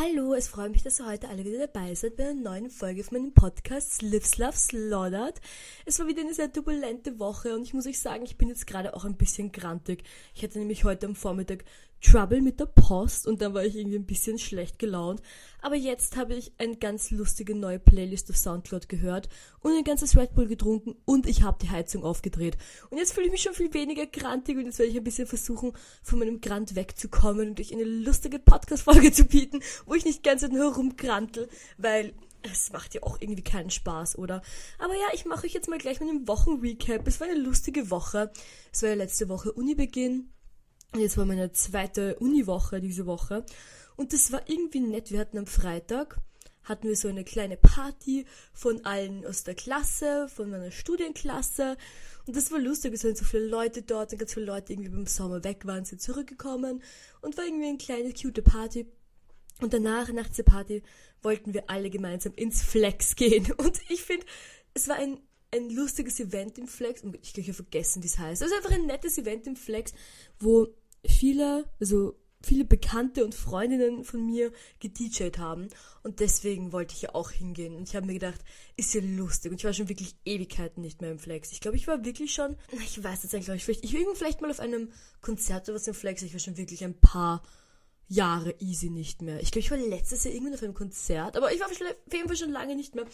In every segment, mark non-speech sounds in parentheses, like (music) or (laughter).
Hallo, es freut mich, dass ihr heute alle wieder dabei seid bei einer neuen Folge von meinem Podcast Lives Love Slaughtered. Es war wieder eine sehr turbulente Woche und ich muss euch sagen, ich bin jetzt gerade auch ein bisschen grantig. Ich hatte nämlich heute am Vormittag Trouble mit der Post und dann war ich irgendwie ein bisschen schlecht gelaunt. Aber jetzt habe ich eine ganz lustige neue Playlist auf Soundcloud gehört und ein ganzes Red Bull getrunken und ich habe die Heizung aufgedreht. Und jetzt fühle ich mich schon viel weniger grantig und jetzt werde ich ein bisschen versuchen, von meinem Grant wegzukommen und euch eine lustige Podcast-Folge zu bieten, wo ich nicht ganz nur rumgrantel, weil es macht ja auch irgendwie keinen Spaß, oder? Aber ja, ich mache euch jetzt mal gleich mit einem Wochenrecap. Es war eine lustige Woche. Es war ja letzte Woche Unibeginn. Jetzt war meine zweite Uniwoche diese Woche. Und das war irgendwie nett. Wir hatten am Freitag, hatten wir so eine kleine Party von allen aus der Klasse, von meiner Studienklasse. Und das war lustig. Es waren so viele Leute dort und ganz viele Leute irgendwie beim Sommer weg waren, sind zurückgekommen. Und war irgendwie eine kleine, cute Party. Und danach, nach dieser Party, wollten wir alle gemeinsam ins Flex gehen. (laughs) Und ich finde, es war ein ein lustiges Event im Flex. Ich habe vergessen, wie es heißt. Also einfach ein nettes Event im Flex, wo viele, also viele Bekannte und Freundinnen von mir gedjed haben. Und deswegen wollte ich ja auch hingehen. Und ich habe mir gedacht, ist ja lustig. Und ich war schon wirklich Ewigkeiten nicht mehr im Flex. Ich glaube, ich war wirklich schon, ich weiß jetzt eigentlich, vielleicht, ich war vielleicht mal auf einem Konzert oder was im Flex. Ich war schon wirklich ein paar Jahre easy nicht mehr. Ich glaube, ich war letztes Jahr irgendwann auf einem Konzert, aber ich war auf jeden Fall schon lange nicht mehr.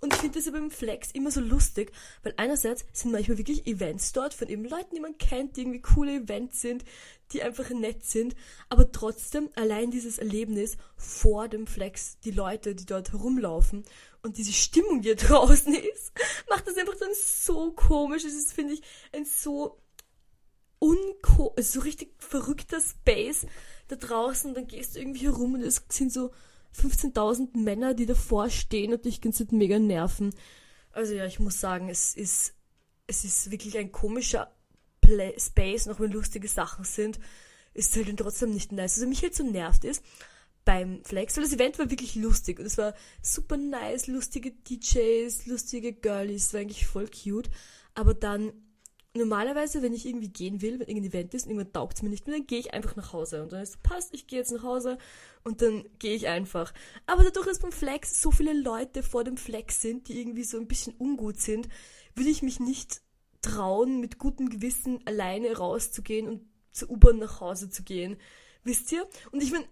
Und ich finde das ja beim Flex immer so lustig, weil einerseits sind manchmal wirklich Events dort von eben Leuten, die man kennt, die irgendwie coole Events sind, die einfach nett sind, aber trotzdem allein dieses Erlebnis vor dem Flex, die Leute, die dort herumlaufen und diese Stimmung, die draußen ist, (laughs) macht das einfach dann so komisch. Es ist, finde ich, ein so unko, so richtig verrückter Space, da draußen, dann gehst du irgendwie herum und es sind so 15.000 Männer, die davor stehen und dich ganz mega nerven. Also ja, ich muss sagen, es ist, es ist wirklich ein komischer Play Space, noch wenn lustige Sachen sind, ist halt dann trotzdem nicht nice. Also mich halt so nervt ist, beim Flex, weil das Event war wirklich lustig und es war super nice, lustige DJs, lustige Girlies, war eigentlich voll cute, aber dann normalerweise, wenn ich irgendwie gehen will, wenn irgendein Event ist und irgendwann taugt es mir nicht mehr, dann gehe ich einfach nach Hause. Und dann ist passt, ich gehe jetzt nach Hause und dann gehe ich einfach. Aber dadurch, dass beim Flex so viele Leute vor dem Flex sind, die irgendwie so ein bisschen ungut sind, will ich mich nicht trauen, mit gutem Gewissen alleine rauszugehen und zur U-Bahn nach Hause zu gehen. Wisst ihr? Und ich meine,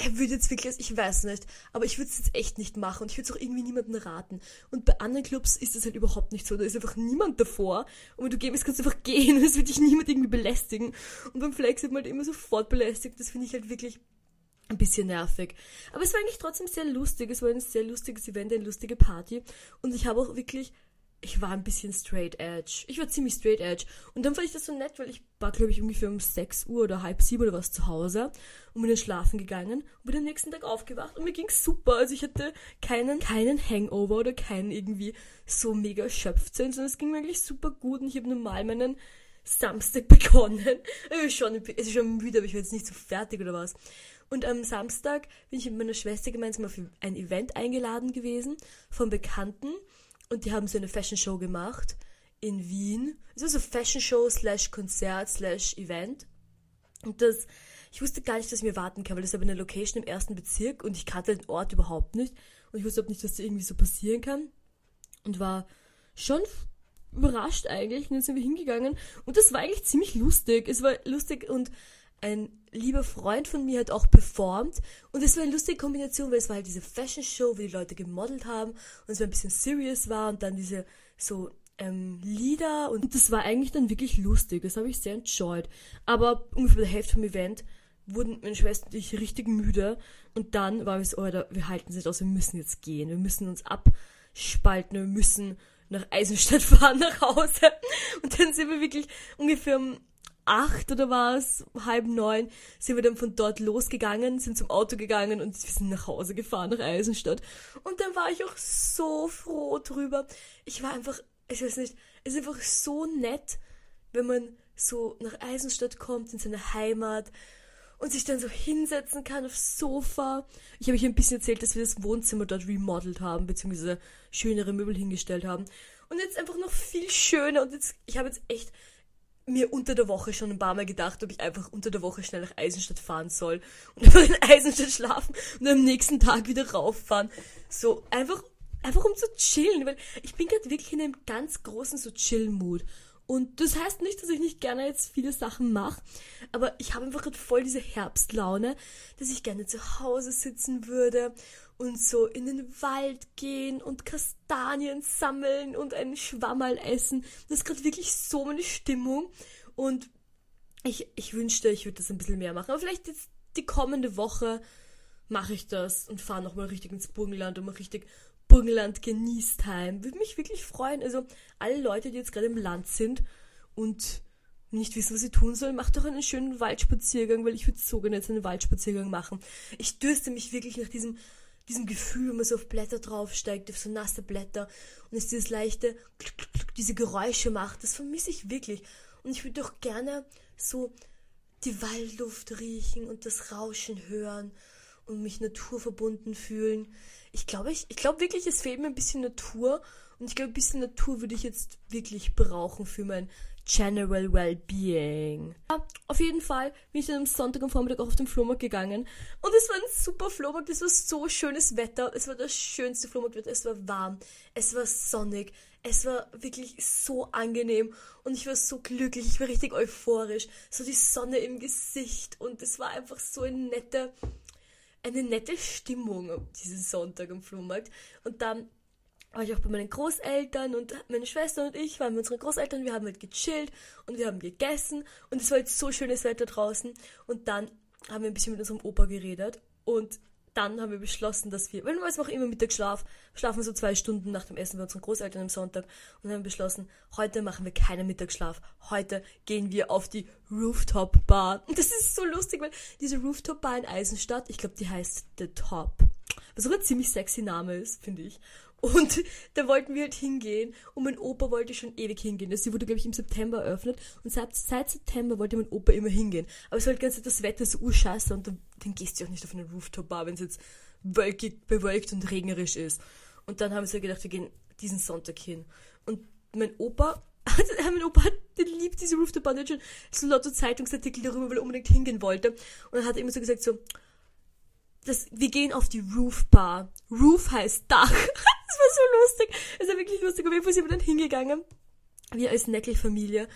er würde jetzt wirklich, ich weiß nicht, aber ich würde es jetzt echt nicht machen und ich würde es auch irgendwie niemandem raten. Und bei anderen Clubs ist das halt überhaupt nicht so. Da ist einfach niemand davor und wenn du willst, kannst du einfach (laughs) gehen und es wird dich niemand irgendwie belästigen. Und beim Flex wird man halt immer sofort belästigt. Das finde ich halt wirklich ein bisschen nervig. Aber es war eigentlich trotzdem sehr lustig. Es war ein sehr lustiges Event, eine lustige Party. Und ich habe auch wirklich ich war ein bisschen straight edge. Ich war ziemlich straight edge. Und dann fand ich das so nett, weil ich war, glaube ich, ungefähr um 6 Uhr oder halb sieben oder was zu Hause und bin dann schlafen gegangen und bin am nächsten Tag aufgewacht und mir ging's super. Also ich hatte keinen, keinen Hangover oder keinen irgendwie so mega erschöpft sein, sondern es ging mir eigentlich super gut und ich habe normal meinen Samstag (laughs) begonnen. Ich schon, es ist schon müde, aber ich war jetzt nicht so fertig oder was. Und am Samstag bin ich mit meiner Schwester gemeinsam auf ein Event eingeladen gewesen von Bekannten und die haben so eine Fashion Show gemacht in Wien. Es war so Fashion Show slash Konzert slash Event. Und das, ich wusste gar nicht, dass ich mir warten kann, weil das war eine Location im ersten Bezirk und ich kannte den Ort überhaupt nicht. Und ich wusste auch nicht, dass das irgendwie so passieren kann. Und war schon überrascht eigentlich. Und dann sind wir hingegangen. Und das war eigentlich ziemlich lustig. Es war lustig und ein lieber Freund von mir hat auch performt. Und es war eine lustige Kombination, weil es war halt diese Fashion Show, wo die Leute gemodelt haben und es war ein bisschen serious war und dann diese so ähm, Lieder und das war eigentlich dann wirklich lustig, das habe ich sehr enjoyed. Aber ungefähr der Hälfte vom Event wurden meine Schwester und ich richtig müde. Und dann war es, oh, wir halten es nicht aus, wir müssen jetzt gehen, wir müssen uns abspalten, wir müssen nach Eisenstadt (laughs) fahren nach Hause. Und dann sind wir wirklich ungefähr um acht oder was, halb neun, sind wir dann von dort losgegangen, sind zum Auto gegangen und wir sind nach Hause gefahren, nach Eisenstadt. Und dann war ich auch so froh drüber. Ich war einfach, ich weiß nicht, es ist einfach so nett, wenn man so nach Eisenstadt kommt, in seine Heimat und sich dann so hinsetzen kann aufs Sofa. Ich habe euch ein bisschen erzählt, dass wir das Wohnzimmer dort remodelt haben, beziehungsweise schönere Möbel hingestellt haben. Und jetzt einfach noch viel schöner und jetzt, ich habe jetzt echt mir unter der Woche schon ein paar Mal gedacht, ob ich einfach unter der Woche schnell nach Eisenstadt fahren soll und einfach in Eisenstadt schlafen und am nächsten Tag wieder rauffahren. So einfach, einfach um zu chillen, weil ich bin gerade wirklich in einem ganz großen so Chill-Mood. Und das heißt nicht, dass ich nicht gerne jetzt viele Sachen mache, aber ich habe einfach gerade voll diese Herbstlaune, dass ich gerne zu Hause sitzen würde und so in den Wald gehen und Kastanien sammeln und einen Schwammerl essen. Das ist gerade wirklich so meine Stimmung. Und ich, ich wünschte, ich würde das ein bisschen mehr machen. Aber vielleicht jetzt die kommende Woche mache ich das und fahre nochmal richtig ins Burgenland und mal richtig Burgenland genießt heim. Würde mich wirklich freuen. Also alle Leute, die jetzt gerade im Land sind und nicht wissen, was sie tun sollen, macht doch einen schönen Waldspaziergang, weil ich würde so gerne jetzt einen Waldspaziergang machen. Ich dürste mich wirklich nach diesem diesem Gefühl, wenn man so auf Blätter draufsteigt, auf so nasse Blätter und es dieses leichte, diese Geräusche macht, das vermisse ich wirklich. Und ich würde doch gerne so die Waldluft riechen und das Rauschen hören und mich naturverbunden fühlen. Ich glaube, ich, ich glaube wirklich, es fehlt mir ein bisschen Natur und ich glaube, ein bisschen Natur würde ich jetzt wirklich brauchen für mein General Wellbeing. Ja, auf jeden Fall bin ich dann am Sonntag am Vormittag auch auf den Flohmarkt gegangen. Und es war ein super Flohmarkt, es war so schönes Wetter. Es war das schönste Flohmarktwetter. Es war warm, es war sonnig, es war wirklich so angenehm. Und ich war so glücklich, ich war richtig euphorisch. So die Sonne im Gesicht. Und es war einfach so eine nette, eine nette Stimmung diesen Sonntag am Flohmarkt. Und dann war ich auch bei meinen Großeltern und meine Schwester und ich waren mit unseren Großeltern, wir haben halt gechillt und wir haben gegessen und es war halt so schönes Wetter draußen und dann haben wir ein bisschen mit unserem Opa geredet und dann haben wir beschlossen, dass wir, weil wir machen immer Mittagsschlaf, schlafen so zwei Stunden nach dem Essen bei unseren Großeltern am Sonntag und haben beschlossen, heute machen wir keinen Mittagsschlaf, heute gehen wir auf die Rooftop Bar. Und (laughs) das ist so lustig, weil diese Rooftop Bar in Eisenstadt, ich glaube, die heißt The Top. Was auch ein ziemlich sexy Name ist, finde ich. Und (laughs) da wollten wir halt hingehen und mein Opa wollte schon ewig hingehen. Also sie wurde, glaube ich, im September eröffnet und seit, seit September wollte mein Opa immer hingehen. Aber es war halt ganz das Wetter so urscheiße und dann, dann gehst du auch nicht auf eine Rooftop-Bar, wenn es jetzt wölkig, bewölkt und regnerisch ist. Und dann haben sie gedacht, wir gehen diesen Sonntag hin. Und mein Opa, (laughs) mein Opa der liebt diese Rooftop-Bar, der hat schon so lauter Zeitungsartikel darüber, weil er unbedingt hingehen wollte. Und dann hat er immer so gesagt so, das, wir gehen auf die Roof Bar. Roof heißt Dach. (laughs) (laughs) so lustig. Es war wirklich lustig. Auf jeden Fall sind wir dann hingegangen. Wir als Neckel-Familie.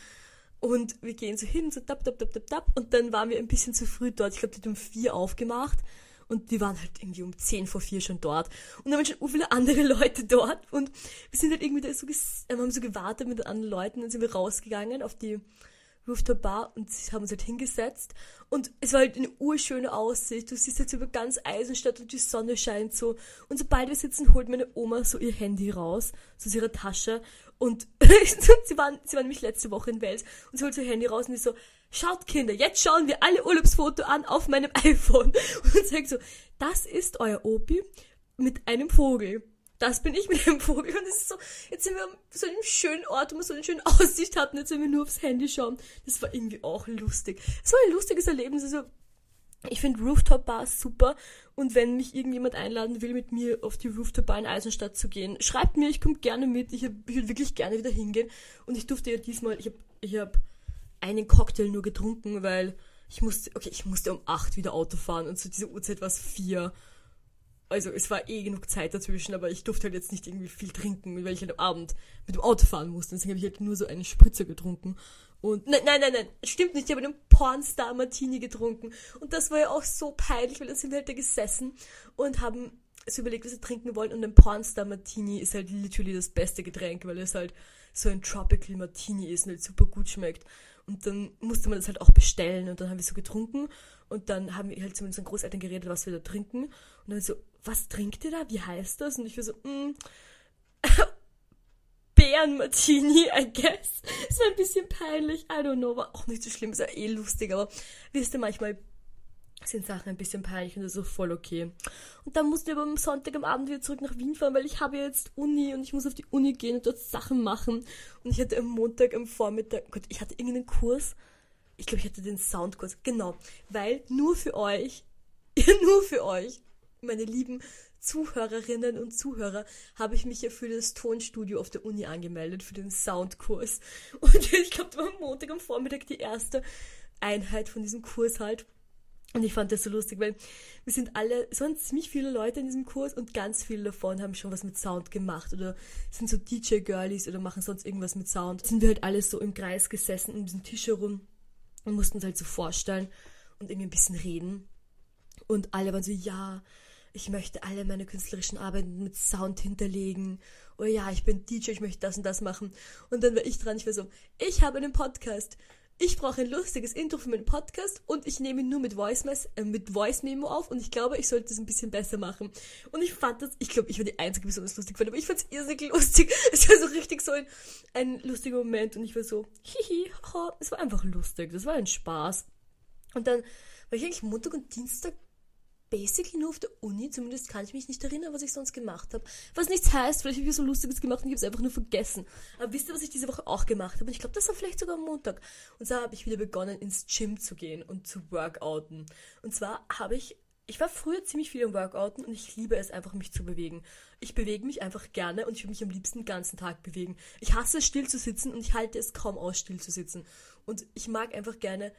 Und wir gehen so hin, so tap, tap, tap, tap, tap. Und dann waren wir ein bisschen zu früh dort. Ich glaube, die hat um vier aufgemacht. Und die waren halt irgendwie um zehn vor vier schon dort. Und dann waren schon viele andere (laughs) Leute dort. Und wir sind halt irgendwie da so, wir haben so gewartet mit anderen Leuten. Dann sind wir rausgegangen auf die, Rooftop Bar und sie haben uns halt hingesetzt und es war halt eine urschöne Aussicht. Du siehst jetzt über ganz Eisenstadt und die Sonne scheint so. Und sobald wir sitzen, holt meine Oma so ihr Handy raus, so aus ihrer Tasche und (laughs) sie waren, sie waren nämlich letzte Woche in Wels und sie holt so ihr Handy raus und die so, schaut Kinder, jetzt schauen wir alle Urlaubsfoto an auf meinem (laughs) iPhone. Und sagt so, das ist euer Opi mit einem Vogel das bin ich mit dem Vogel. Und es ist so, jetzt sind wir an so einem schönen Ort, wo wir so eine schöne (laughs) Aussicht hatten, jetzt wenn wir nur aufs Handy schauen. Das war irgendwie auch lustig. Es war ein lustiges Erlebnis. Also, ich finde Rooftop Bars super. Und wenn mich irgendjemand einladen will, mit mir auf die Rooftop Bar in Eisenstadt zu gehen, schreibt mir, ich komme gerne mit. Ich, ich würde wirklich gerne wieder hingehen. Und ich durfte ja diesmal, ich habe ich hab einen Cocktail nur getrunken, weil ich musste, okay, ich musste um acht wieder Auto fahren und zu dieser Uhrzeit war es vier. Also es war eh genug Zeit dazwischen, aber ich durfte halt jetzt nicht irgendwie viel trinken, weil ich halt am Abend mit dem Auto fahren musste. Deswegen habe ich halt nur so einen Spritzer getrunken. Und nein, nein, nein, nein, stimmt nicht, ich habe einen Pornstar Martini getrunken. Und das war ja auch so peinlich, weil dann sind wir halt da gesessen und haben so überlegt, was wir trinken wollen. Und ein Pornstar Martini ist halt literally das beste Getränk, weil es halt so ein Tropical Martini ist und halt super gut schmeckt. Und dann musste man das halt auch bestellen und dann haben wir so getrunken und dann haben wir halt zu unseren Großeltern geredet, was wir da trinken. Und dann so, was trinkt ihr da? Wie heißt das? Und ich war so, mm, (laughs) Bären-Martini, I guess. Ist ein bisschen peinlich, I don't know, war auch nicht so schlimm, ist ja eh lustig, aber wisst ihr, manchmal sind Sachen ein bisschen peinlich und das ist auch voll okay. Und dann musste ich aber am Sonntag am Abend wieder zurück nach Wien fahren, weil ich habe jetzt Uni und ich muss auf die Uni gehen und dort Sachen machen. Und ich hatte am Montag am Vormittag, Gott, ich hatte irgendeinen Kurs. Ich glaube, ich hatte den Soundkurs. Genau. Weil nur für euch, (laughs) nur für euch, meine lieben Zuhörerinnen und Zuhörer, habe ich mich ja für das Tonstudio auf der Uni angemeldet, für den Soundkurs. (laughs) Und ich glaube, das war am Montag am Vormittag die erste Einheit von diesem Kurs halt. Und ich fand das so lustig, weil wir sind alle, es waren ziemlich viele Leute in diesem Kurs und ganz viele davon haben schon was mit Sound gemacht oder sind so DJ-Girlies oder machen sonst irgendwas mit Sound. Sind wir halt alle so im Kreis gesessen um diesen Tisch herum und mussten uns halt so vorstellen und irgendwie ein bisschen reden. Und alle waren so, ja, ich möchte alle meine künstlerischen Arbeiten mit Sound hinterlegen. Oh ja, ich bin DJ, ich möchte das und das machen. Und dann war ich dran, ich war so, ich habe einen Podcast ich brauche ein lustiges Intro für meinen Podcast und ich nehme nur mit Voice, äh, mit Voice Memo auf und ich glaube, ich sollte es ein bisschen besser machen. Und ich fand das, ich glaube, ich war die einzige Person, die es lustig fand, aber ich fand es irrsinnig lustig. (laughs) Es war so richtig so ein, ein lustiger Moment und ich war so, hihi, haha, es war einfach lustig, das war ein Spaß. Und dann war ich eigentlich Montag und Dienstag basically nur auf der Uni, zumindest kann ich mich nicht erinnern, was ich sonst gemacht habe. Was nichts heißt, vielleicht habe ich so Lustiges gemacht und ich habe es einfach nur vergessen. Aber wisst ihr, was ich diese Woche auch gemacht habe? Und ich glaube, das war vielleicht sogar am Montag. Und zwar habe ich wieder begonnen, ins Gym zu gehen und zu workouten. Und zwar habe ich ich war früher ziemlich viel im Workouten und ich liebe es einfach, mich zu bewegen. Ich bewege mich einfach gerne und ich will mich am liebsten den ganzen Tag bewegen. Ich hasse es, still zu sitzen und ich halte es kaum aus, still zu sitzen. Und ich mag einfach gerne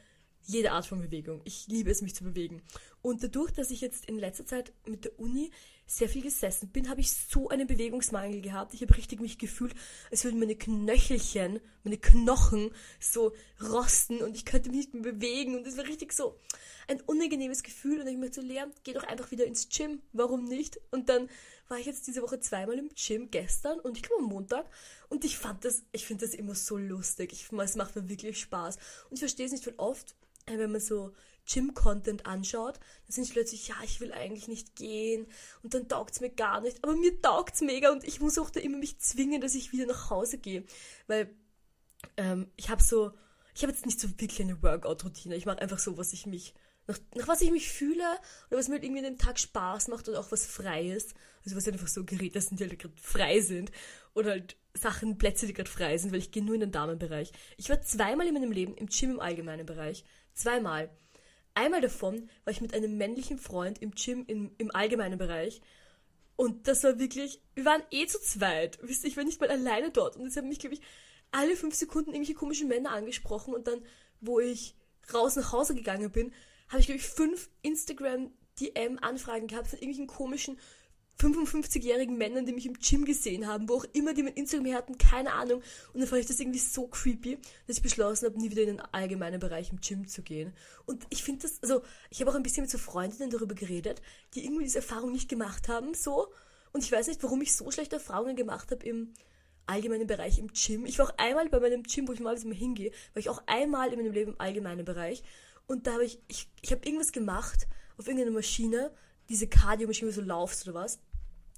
jede Art von Bewegung. Ich liebe es, mich zu bewegen. Und dadurch, dass ich jetzt in letzter Zeit mit der Uni sehr viel gesessen bin, habe ich so einen Bewegungsmangel gehabt. Ich habe richtig mich gefühlt, als würden meine Knöchelchen, meine Knochen so rosten und ich könnte mich nicht mehr bewegen. Und es war richtig so ein unangenehmes Gefühl. Und ich möchte so, Lea, geh doch einfach wieder ins Gym. Warum nicht? Und dann war ich jetzt diese Woche zweimal im Gym, gestern und ich glaube am Montag. Und ich fand das, ich finde das immer so lustig. Ich, es macht mir wirklich Spaß. Und ich verstehe es nicht, weil oft wenn man so Gym-Content anschaut, dann sind ich plötzlich, ja, ich will eigentlich nicht gehen. Und dann taugt es mir gar nicht, aber mir taugt es mega und ich muss auch da immer mich zwingen, dass ich wieder nach Hause gehe, weil ähm, ich habe so, ich habe jetzt nicht so wirklich eine Workout-Routine, ich mache einfach so, was ich mich, nach, nach was ich mich fühle oder was mir halt irgendwie den Tag Spaß macht oder auch was Freies, also was einfach so Geräte sind, die halt gerade frei sind. Oder halt Sachen, Plätze, die gerade frei sind, weil ich gehe nur in den Damenbereich. Ich war zweimal in meinem Leben im Gym im allgemeinen Bereich. Zweimal. Einmal davon war ich mit einem männlichen Freund im Gym im, im allgemeinen Bereich. Und das war wirklich, wir waren eh zu zweit. Wisst ihr, ich war nicht mal alleine dort. Und es haben mich, glaube ich, alle fünf Sekunden irgendwelche komischen Männer angesprochen. Und dann, wo ich raus nach Hause gegangen bin, habe ich, glaube ich, fünf Instagram-DM-Anfragen gehabt von irgendwelchen komischen 55-jährigen Männern, die mich im Gym gesehen haben, wo auch immer die mein Instagram her hatten, keine Ahnung. Und dann fand ich das irgendwie so creepy, dass ich beschlossen habe, nie wieder in den allgemeinen Bereich im Gym zu gehen. Und ich finde das, also ich habe auch ein bisschen mit so Freundinnen darüber geredet, die irgendwie diese Erfahrung nicht gemacht haben, so. Und ich weiß nicht, warum ich so schlechte Erfahrungen gemacht habe im allgemeinen Bereich im Gym. Ich war auch einmal bei meinem Gym, wo ich mal hingehe, war ich auch einmal in meinem Leben im allgemeinen Bereich. Und da habe ich, ich, ich habe irgendwas gemacht auf irgendeiner Maschine, diese Cardio-Maschine, wo du so laufst oder was.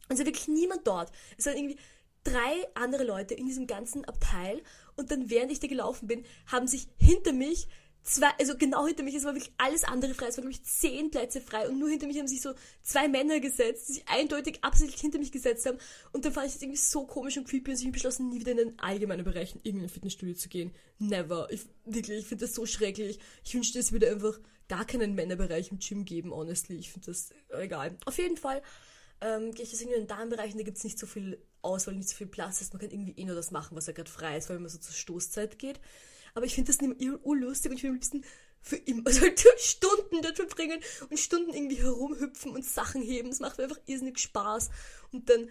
Also wirklich niemand dort. Es waren irgendwie drei andere Leute in diesem ganzen Abteil und dann, während ich da gelaufen bin, haben sich hinter mich zwei, also genau hinter mich, es war wirklich alles andere frei, es waren, glaube ich, zehn Plätze frei und nur hinter mich haben sich so zwei Männer gesetzt, die sich eindeutig absichtlich hinter mich gesetzt haben und dann fand ich das irgendwie so komisch und creepy und ich habe beschlossen, nie wieder in den allgemeinen Bereich in irgendein Fitnessstudio zu gehen. Never. Ich, wirklich, ich finde das so schrecklich. Ich wünschte, es würde einfach gar keinen Männerbereich im Gym geben, honestly. Ich finde das egal. Auf jeden Fall ähm, gehe ich das irgendwie in den Damenbereich und da gibt es nicht so viel Auswahl, nicht so viel Platz. Heißt, man kann irgendwie eh nur das machen, was ja gerade frei ist, weil man so zur Stoßzeit geht. Aber ich finde das nicht mehr urlustig und ich will ein bisschen für immer, (laughs) also halt Stunden dort verbringen und Stunden irgendwie herumhüpfen und Sachen heben. Das macht mir einfach irrsinnig Spaß. Und dann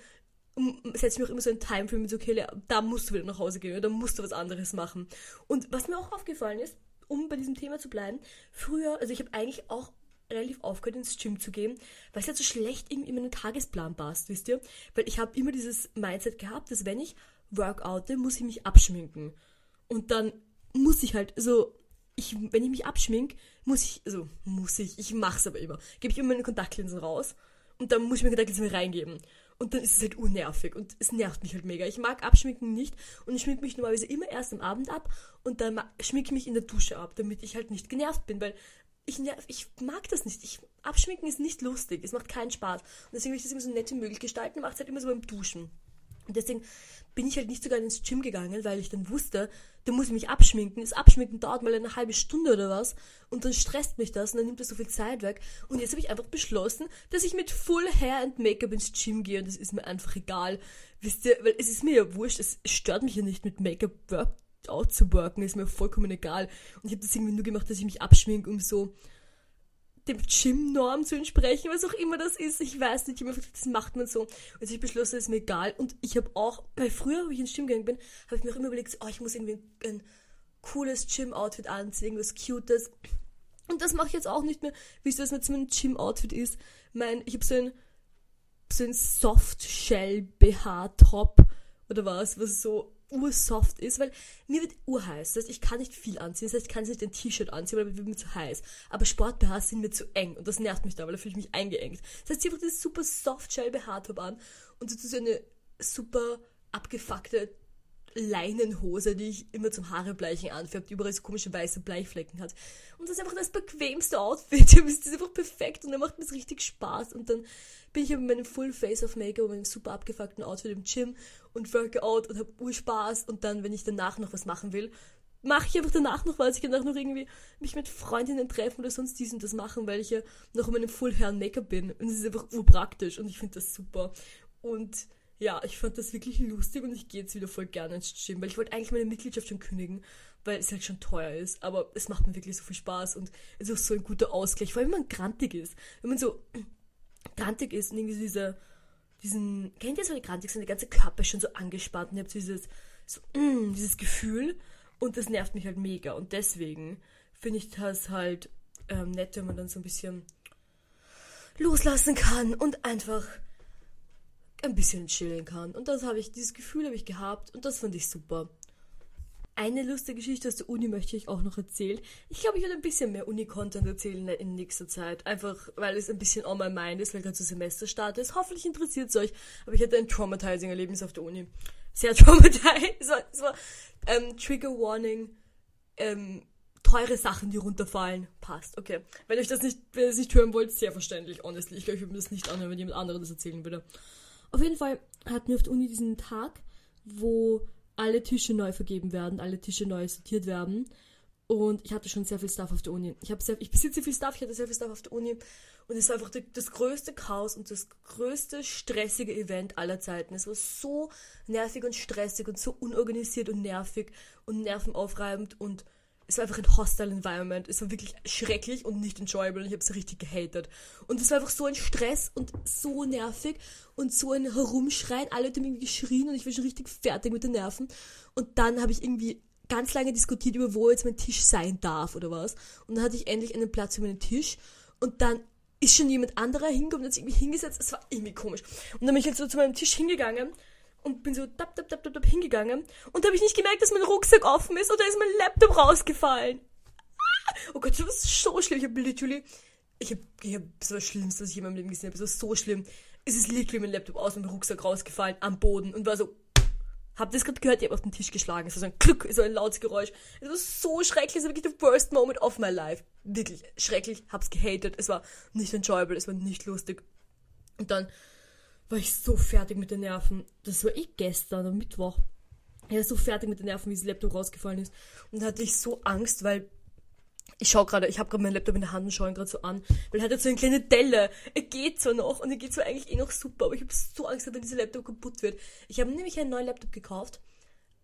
setze ich mir auch immer so ein Timeframe mit so, okay, da musst du wieder nach Hause gehen oder da musst du was anderes machen. Und was mir auch aufgefallen ist, um bei diesem Thema zu bleiben, früher, also ich habe eigentlich auch relativ aufgehört, ins Gym zu gehen, weil es halt so schlecht irgendwie in meinen Tagesplan passt, wisst ihr? Weil ich habe immer dieses Mindset gehabt, dass wenn ich workoute, muss ich mich abschminken. Und dann muss ich halt, so, ich, wenn ich mich abschmink, muss ich, also muss ich, ich mach's aber immer, gebe ich immer meine Kontaktlinsen raus und dann muss ich meine Kontaktlinsen reingeben. Und dann ist es halt unnervig und es nervt mich halt mega. Ich mag Abschminken nicht und ich schmink mich normalerweise immer erst am Abend ab und dann schmink ich mich in der Dusche ab, damit ich halt nicht genervt bin, weil ich, ich mag das nicht. Ich, abschminken ist nicht lustig. Es macht keinen Spaß. Und deswegen will ich das immer so nett wie möglich gestalten. Macht es halt immer so beim Duschen. Und deswegen bin ich halt nicht sogar ins Gym gegangen, weil ich dann wusste, da muss ich mich abschminken. Das Abschminken dauert mal eine halbe Stunde oder was. Und dann stresst mich das und dann nimmt das so viel Zeit weg. Und jetzt habe ich einfach beschlossen, dass ich mit Full Hair and Make-up ins Gym gehe. Und das ist mir einfach egal. Wisst ihr, weil es ist mir ja wurscht. Es stört mich ja nicht mit Make-up out zu worken. Ist mir vollkommen egal. Und ich habe das irgendwie nur gemacht, dass ich mich abschminke, um so dem Gym-Norm zu entsprechen, was auch immer das ist. Ich weiß nicht, immer das macht man so. Und also ich beschlossen, ist mir egal. Und ich habe auch, weil früher, wo ich ins Gym gegangen bin, habe ich mir auch immer überlegt, oh, ich muss irgendwie ein, cooles Gym-Outfit anziehen, irgendwas Cutes. Und das mache ich jetzt auch nicht mehr. Wisst ihr, was mit meinem Gym-Outfit ist? Mein, ich habe so ein, so ein Soft-Shell-BH-Top oder was, was so ursoft ist, weil mir wird urheiß. Das heißt, ich kann nicht viel anziehen. Das heißt, ich kann nicht ein T-Shirt anziehen, weil mir wird mir zu heiß. Aber Sport-BHs sind mir zu eng und das nervt mich da, weil da fühle ich mich eingeengt. Das heißt, ich habe dieses super soft shell BH-Top an und so eine super abgefuckte Leinenhose, die ich immer zum Haarebleichen anfärbe, die überall so komische weiße Bleichflecken hat. Und das ist einfach das bequemste Outfit. (laughs) Das ist einfach perfekt und dann macht mir es richtig Spaß. Und dann bin ich mit meinem Full Face of Make-up und meinem super abgefuckten Outfit im Gym und Workout und habe Urspaß. Und dann, wenn ich danach noch was machen will, mache ich einfach danach noch was. Ich kann auch noch irgendwie mich mit Freundinnen treffen oder sonst dies und das machen, weil ich ja noch in meinem Full Hair Make-up bin. Und es ist einfach urpraktisch und ich finde das super. Und ja, ich fand das wirklich lustig und ich gehe jetzt wieder voll gerne ins Gym, weil ich wollte eigentlich meine Mitgliedschaft schon kündigen, weil es halt schon teuer ist. Aber es macht mir wirklich so viel Spaß und es ist auch so ein guter Ausgleich, vor allem wenn man grantig ist. Wenn man so (clears throat) grantig ist und irgendwie so diese, diesen, kennt ihr so die grantig sind, der ganze Körper ist schon so angespannt und ihr habt dieses, so, mm, dieses Gefühl und das nervt mich halt mega und deswegen finde ich das halt ähm, nett, wenn man dann so ein bisschen loslassen kann und einfach ein bisschen chillen kann. Und das habe ich, dieses Gefühl habe ich gehabt und das fand ich super. Eine lustige Geschichte aus der Uni möchte ich auch noch erzählen. Ich glaube, ich werde ein bisschen mehr Uni-Content erzählen in nächster Zeit. Einfach, weil es ein bisschen on my mind ist, weil gerade so Semesterstart ist. Hoffentlich interessiert es euch. Aber ich hatte ein traumatizing Erlebnis auf der Uni. Sehr (laughs) traumatizing. Es war, ähm, Trigger Warning. Ähm, teure Sachen, die runterfallen. Passt, okay. Wenn euch das nicht, wenn ihr das nicht hören wollt, sehr verständlich, honestly. Ich glaube, ich würde mir das nicht anhören, wenn jemand anderes das erzählen würde. Auf jeden Fall hatten wir auf der Uni diesen Tag, wo alle Tische neu vergeben werden, alle Tische neu sortiert werden. Und ich hatte schon sehr viel Stuff auf der Uni. Ich, sehr, ich besitze viel Stuff, ich hatte sehr viel Stuff auf der Uni. Und es war einfach das größte Chaos und das größte stressige Event aller Zeiten. Es war so nervig und stressig und so unorganisiert und nervig und nervenaufreibend und es war einfach ein hostile Environment. Es war wirklich schrecklich und nicht enjoyable. Ich habe es richtig gehatet. Und es war einfach so ein Stress und so nervig und so ein Herumschreien. Alle haben irgendwie geschrien und ich war schon richtig fertig mit den Nerven. Und dann habe ich irgendwie ganz lange diskutiert über, wo jetzt mein Tisch sein darf oder was. Und dann hatte ich endlich einen Platz für meinen Tisch. Und dann ist schon jemand anderer hingekommen und hat sich irgendwie hingesetzt. Es war irgendwie komisch. Und dann bin ich jetzt so zu meinem Tisch hingegangen und bin so tap, tap, tap, tap, hingegangen und habe ich nicht gemerkt, dass mein Rucksack offen ist und da ist mein Laptop rausgefallen. Ah! Oh Gott, das ist so schlimm. Ich habe literally, ich habe ich hab so das Schlimmste, was ich in meinem Leben gesehen habe. Das so schlimm. Es ist literally mein Laptop aus meinem Rucksack rausgefallen am Boden und war so, Habt ihr das gerade gehört? Ich habe auf den Tisch geschlagen. Es war so ein Glück, so ein lautes Geräusch. Es war so schrecklich. Es war wirklich the worst moment of my life. Wirklich schrecklich. Hab's gehatet. Es war nicht enjoyable. Es war nicht lustig. Und dann war ich so fertig mit den Nerven. Das war eh gestern am Mittwoch. Ich war so fertig mit den Nerven, wie das Laptop rausgefallen ist. Und da hatte ich so Angst, weil ich schaue gerade, ich habe gerade meinen Laptop in der Hand und schaue ihn gerade so an, weil er hat jetzt so eine kleine Delle. Er geht zwar noch und er geht zwar eigentlich eh noch super, aber ich habe so Angst, dass dieser Laptop kaputt wird. Ich habe nämlich einen neuen Laptop gekauft.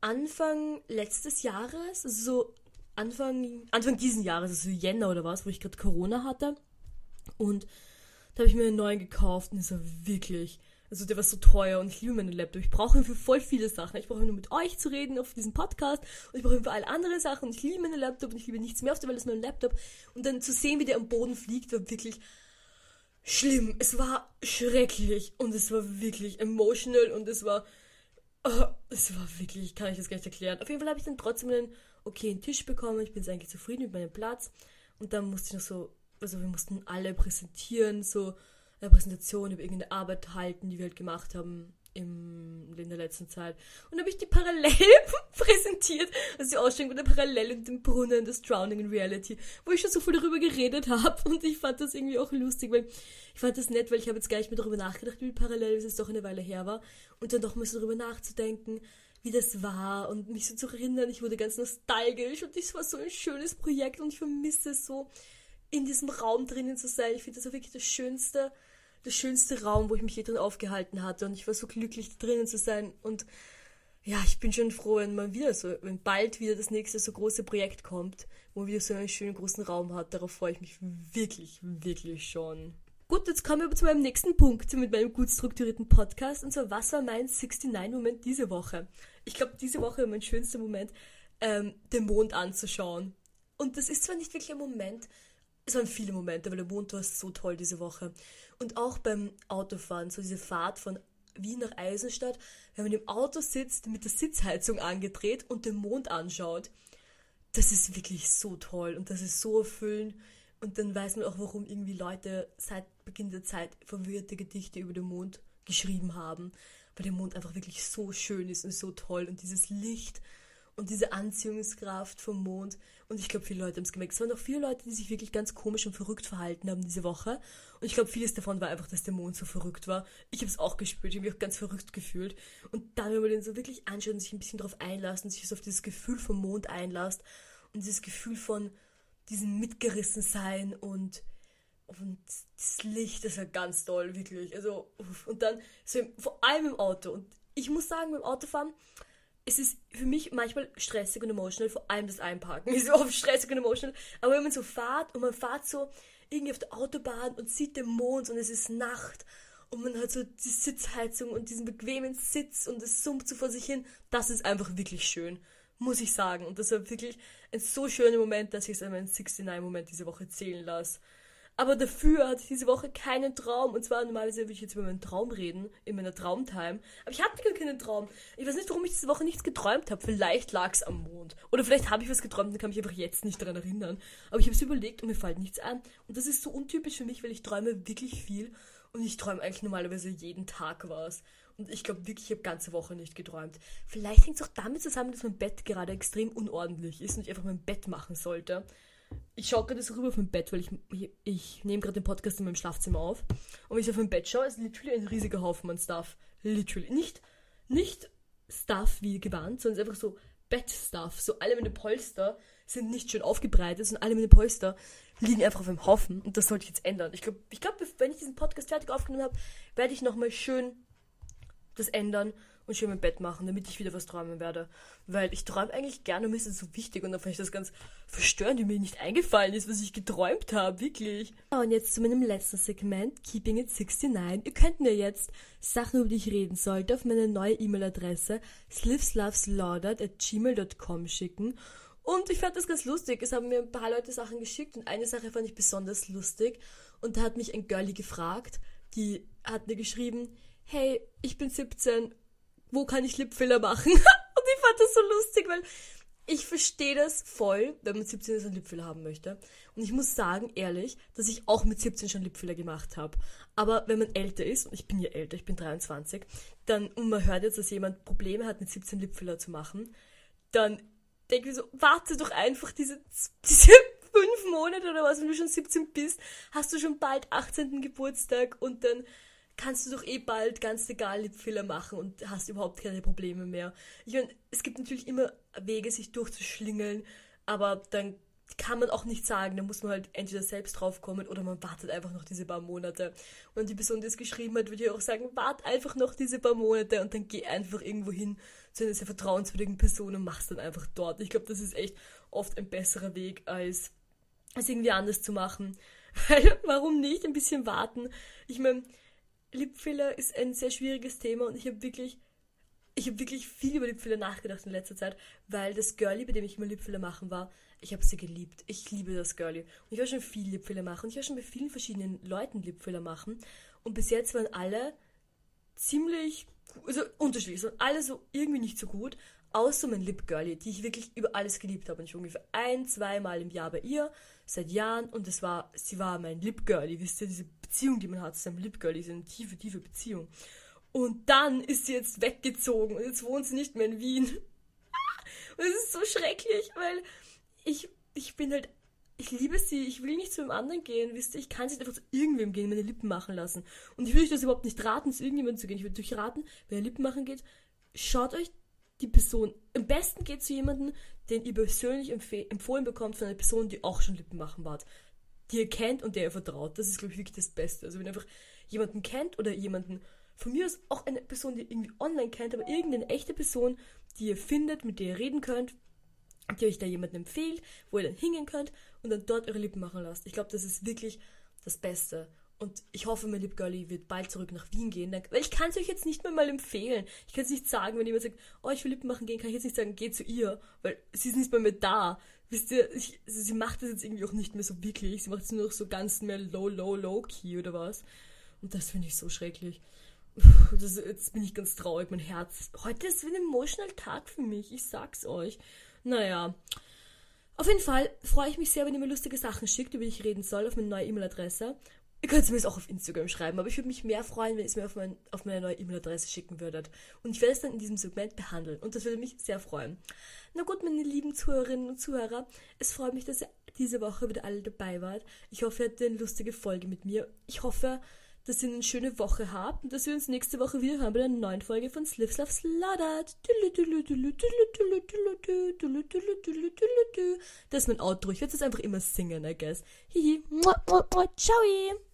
Anfang letztes Jahres, also so Anfang, Anfang diesen Jahres, also Jänner oder was, wo ich gerade Corona hatte. Und da habe ich mir einen neuen gekauft und es war wirklich also der war so teuer und ich liebe meinen Laptop. Ich brauche ihn für voll viele Sachen. Ich brauche ihn nur mit euch zu reden auf diesem Podcast und ich brauche ihn für alle anderen Sachen und ich liebe meinen Laptop und ich liebe nichts mehr auf der Welt als meinen Laptop. Und dann zu sehen, wie der am Boden fliegt, war wirklich schlimm. Es war schrecklich und es war wirklich emotional und es war oh, es war wirklich, kann ich das gar nicht erklären. Auf jeden Fall habe ich dann trotzdem einen okayen Tisch bekommen. Ich bin eigentlich zufrieden mit meinem Platz. Und dann musste ich noch so, also wir mussten alle präsentieren, so eine Präsentation über irgendeine Arbeit halten, die wir halt gemacht haben im in der letzten Zeit. Und habe ich die parallel (laughs) präsentiert, also die Ausstellung der parallel in dem Brunnen, das Drowning in Reality, wo ich schon so viel darüber geredet habe (laughs) und ich fand das irgendwie auch lustig, weil ich fand das nett, weil ich habe jetzt gar nicht mehr darüber nachgedacht, wie parallel es doch eine Weile her war und dann noch mal so darüber nachzudenken, wie das war und mich so zu erinnern, ich wurde ganz nostalgisch und das war so ein schönes Projekt und ich vermisse es so, in diesem Raum drinnen zu sein. Ich finde das auch wirklich das schönste, der schönste Raum, wo ich mich je drin aufgehalten hatte und ich war so glücklich drinnen zu sein und ja, ich bin schon froh, wenn man wieder so, wenn bald wieder das nächste so große Projekt kommt, wo man wieder so einen schönen großen Raum hat. Darauf freue ich mich wirklich, wirklich schon. Gut, jetzt kommen wir zu meinem nächsten Punkt mit meinem gut strukturierten Podcast. Und zwar, was war mein 69-Moment diese Woche? Ich glaube, diese Woche war mein schönster Moment, ähm, den Mond anzuschauen. Und das ist zwar nicht wirklich ein Moment, es waren viele Momente, weil der Mond war so toll diese Woche. Und auch beim Autofahren, so diese Fahrt von Wien nach Eisenstadt, wenn man im Auto sitzt, mit der Sitzheizung angedreht und den Mond anschaut, das ist wirklich so toll und das ist so erfüllend. Und dann weiß man auch, warum irgendwie Leute seit Beginn der Zeit verwirrte Gedichte über den Mond geschrieben haben. Weil der Mond einfach wirklich so schön ist und so toll und dieses Licht und diese Anziehungskraft vom Mond. Und ich glaube, viele Leute haben es gemerkt. Es waren auch viele Leute, die sich wirklich ganz komisch und verrückt verhalten haben diese Woche. Und ich glaube, vieles davon war einfach, dass der Mond so verrückt war. Ich habe es auch gespürt, ich habe mich auch ganz verrückt gefühlt. Und dann, wenn man den so wirklich anschaut und sich ein bisschen darauf einlässt und sich so auf dieses Gefühl vom Mond einlässt und dieses Gefühl von diesem Mitgerissensein und und das Licht, das war ganz toll, wirklich. Also, und dann, so vor allem im Auto. Und ich muss sagen, beim Autofahren, es ist für mich manchmal stressig und emotional, vor allem das Einparken (laughs) ist oft stressig und emotional. Aber wenn man so fährt und man fährt so irgendwie auf der Autobahn und sieht den Mond und es ist Nacht und man hat so die Sitzheizung und diesen bequemen Sitz und es summt so vor sich hin, das ist einfach wirklich schön, muss ich sagen. Und das war wirklich ein so schöner Moment, dass ich es an meinen 69-Moment diese Woche zählen lasse. Aber dafür hatte ich diese Woche keinen Traum. Und zwar normalerweise würde ich jetzt über meinen Traum reden, in meiner Traumtime. Aber ich hatte gar keinen Traum. Ich weiß nicht, warum ich diese Woche nichts geträumt habe. Vielleicht lag es am Mond. Oder vielleicht habe ich was geträumt und kann mich einfach jetzt nicht daran erinnern. Aber ich habe es überlegt und mir fällt nichts an. Und das ist so untypisch für mich, weil ich träume wirklich viel. Und ich träume eigentlich normalerweise jeden Tag was. Und ich glaube wirklich, ich habe ganze Woche nicht geträumt. Vielleicht hängt es auch damit zusammen, dass mein Bett gerade extrem unordentlich ist und ich einfach mein Bett machen sollte ich schaue gerade so rüber auf mein Bett, weil ich, ich, ich nehme gerade den Podcast in meinem Schlafzimmer auf. Und wenn ich auf mein Bett schaue, ist literally ein riesiger Haufen an Stuff. Literally. Nicht, nicht Stuff wie gewarnt, sondern einfach so Bettstuff. So alle meine Polster sind nicht schön aufgebreitet, sondern alle meine Polster liegen einfach auf einem Haufen. Und das sollte ich jetzt ändern. Ich glaube, ich glaub, wenn ich diesen Podcast fertig aufgenommen habe, werde ich nochmal schön das ändern und schön mein Bett machen, damit ich wieder was träumen werde. Weil ich träume eigentlich gerne und mir ist es so wichtig und dann fand ich das ganz verstörend, wie mir nicht eingefallen ist, was ich geträumt habe, wirklich. Und jetzt zu meinem letzten Segment, Keeping It 69. Ihr könnt mir jetzt Sachen, über die ich reden sollte, auf meine neue E-Mail-Adresse slivsloveslaudert at gmail.com schicken. Und ich fand das ganz lustig. Es haben mir ein paar Leute Sachen geschickt und eine Sache fand ich besonders lustig. Und da hat mich ein Girlie gefragt, die hat mir geschrieben, hey, ich bin 17 wo kann ich Lipfiller machen? (laughs) und ich fand das so lustig, weil ich verstehe das voll, wenn man 17 ist und Lipfiller haben möchte. Und ich muss sagen, ehrlich, dass ich auch mit 17 schon Lipfiller gemacht habe. Aber wenn man älter ist, und ich bin ja älter, ich bin 23, dann, und man hört jetzt, dass jemand Probleme hat, mit 17 Lipfiller zu machen, dann denke ich so, warte doch einfach diese, (laughs) diese fünf Monate oder was, wenn du schon 17 bist, hast du schon bald 18. Geburtstag und dann kannst du doch eh bald ganz egal Lipfiller machen und hast überhaupt keine Probleme mehr. Ich meine, es gibt natürlich immer Wege, sich durchzuschlingeln, aber dann kann man auch nicht sagen, da muss man halt entweder selbst draufkommen oder man wartet einfach noch diese paar Monate. Und die Person, die es geschrieben hat, würde ja auch sagen, wart einfach noch diese paar Monate und dann geh einfach irgendwo hin zu einer sehr vertrauenswürdigen Person und mach's dann einfach dort. Ich glaube, das ist echt oft ein besserer Weg, als, als irgendwie anders zu machen. (laughs) Weil, warum nicht ein bisschen warten? Ich meine, Lipfiller ist ein sehr schwieriges Thema und ich habe wirklich, ich habe wirklich viel über Lipfiller nachgedacht in letzter Zeit, weil das Girlie, bei dem ich immer Lipfiller machen war, ich habe sie geliebt. Ich liebe das Girlie. Und ich war schon viel Lipfiller machen und ich war schon bei vielen verschiedenen Leuten Lipfiller machen und bis jetzt waren alle ziemlich, also unterschiedlich, und alle so irgendwie nicht so gut, außer mein Lip Girlie, die ich wirklich über alles geliebt habe. Und ich war ungefähr ein, zweimal im Jahr bei ihr, seit Jahren. Und es war, sie war mein Lip Girlie. Wisst ihr, diese Beziehung, die man hat zu seinem Lip Girlie, ist eine tiefe, tiefe Beziehung. Und dann ist sie jetzt weggezogen und jetzt wohnt sie nicht mehr in Wien. (laughs) Und es ist so schrecklich, weil ich, ich bin halt, ich liebe sie, ich will nicht zu einem anderen gehen, wisst ihr, ich kann nicht einfach zu irgendwem gehen, meine Lippen machen lassen. Und ich würde euch das überhaupt nicht raten, zu irgendjemandem zu gehen. Ich würde euch raten, wenn ihr Lippen machen geht, schaut euch die Person, am besten geht zu jemandem, den ihr persönlich empfohlen bekommt von einer Person, die auch schon Lippen machen war, die ihr kennt und der ihr vertraut. Das ist, glaube ich, wirklich das Beste. Also wenn ihr einfach jemanden kennt oder jemanden, von mir aus auch eine Person, die ihr irgendwie online kennt, aber irgendeine echte Person, die ihr findet, mit der ihr reden könnt, die euch da jemanden empfiehlt, wo ihr dann hingehen könnt und dann dort eure Lippen machen lasst. Ich glaube, das ist wirklich das Beste. Und ich hoffe, mein lieb Girlie wird bald zurück nach Wien gehen. Weil ich kann es euch jetzt nicht mehr mal empfehlen. Ich kann es nicht sagen, wenn jemand sagt, oh, ich will Lippen machen gehen, kann ich jetzt nicht sagen, geh zu ihr. Weil sie ist nicht mehr, mehr da. Wisst ihr, ich, also sie macht das jetzt irgendwie auch nicht mehr so wirklich. Sie macht es nur noch so ganz mehr low, low, low key oder was. Und das finde ich so schrecklich. Das, jetzt bin ich ganz traurig, mein Herz. Heute ist wie ein emotional Tag für mich, ich sag's euch. Naja. Auf jeden Fall freue ich mich sehr, wenn ihr mir lustige Sachen schickt, über die ich reden soll, auf meine neue E-Mail-Adresse. Ihr könnt es mir jetzt auch auf Instagram schreiben, aber ich würde mich mehr freuen, wenn ihr es mir auf, mein, auf meine neue E-Mail-Adresse schicken würdet. Und ich werde es dann in diesem Segment behandeln. Und das würde mich sehr freuen. Na gut, meine lieben Zuhörerinnen und Zuhörer, es freut mich, dass ihr diese Woche wieder alle dabei wart. Ich hoffe, ihr hattet eine lustige Folge mit mir. Ich hoffe, dass ihr eine schöne Woche habt und dass wir uns nächste Woche wieder hören bei einer neuen Folge von Slips Love Sladdert. Das ist mein Outro. Ich werde es einfach immer singen, I guess. Hihi. Ciao.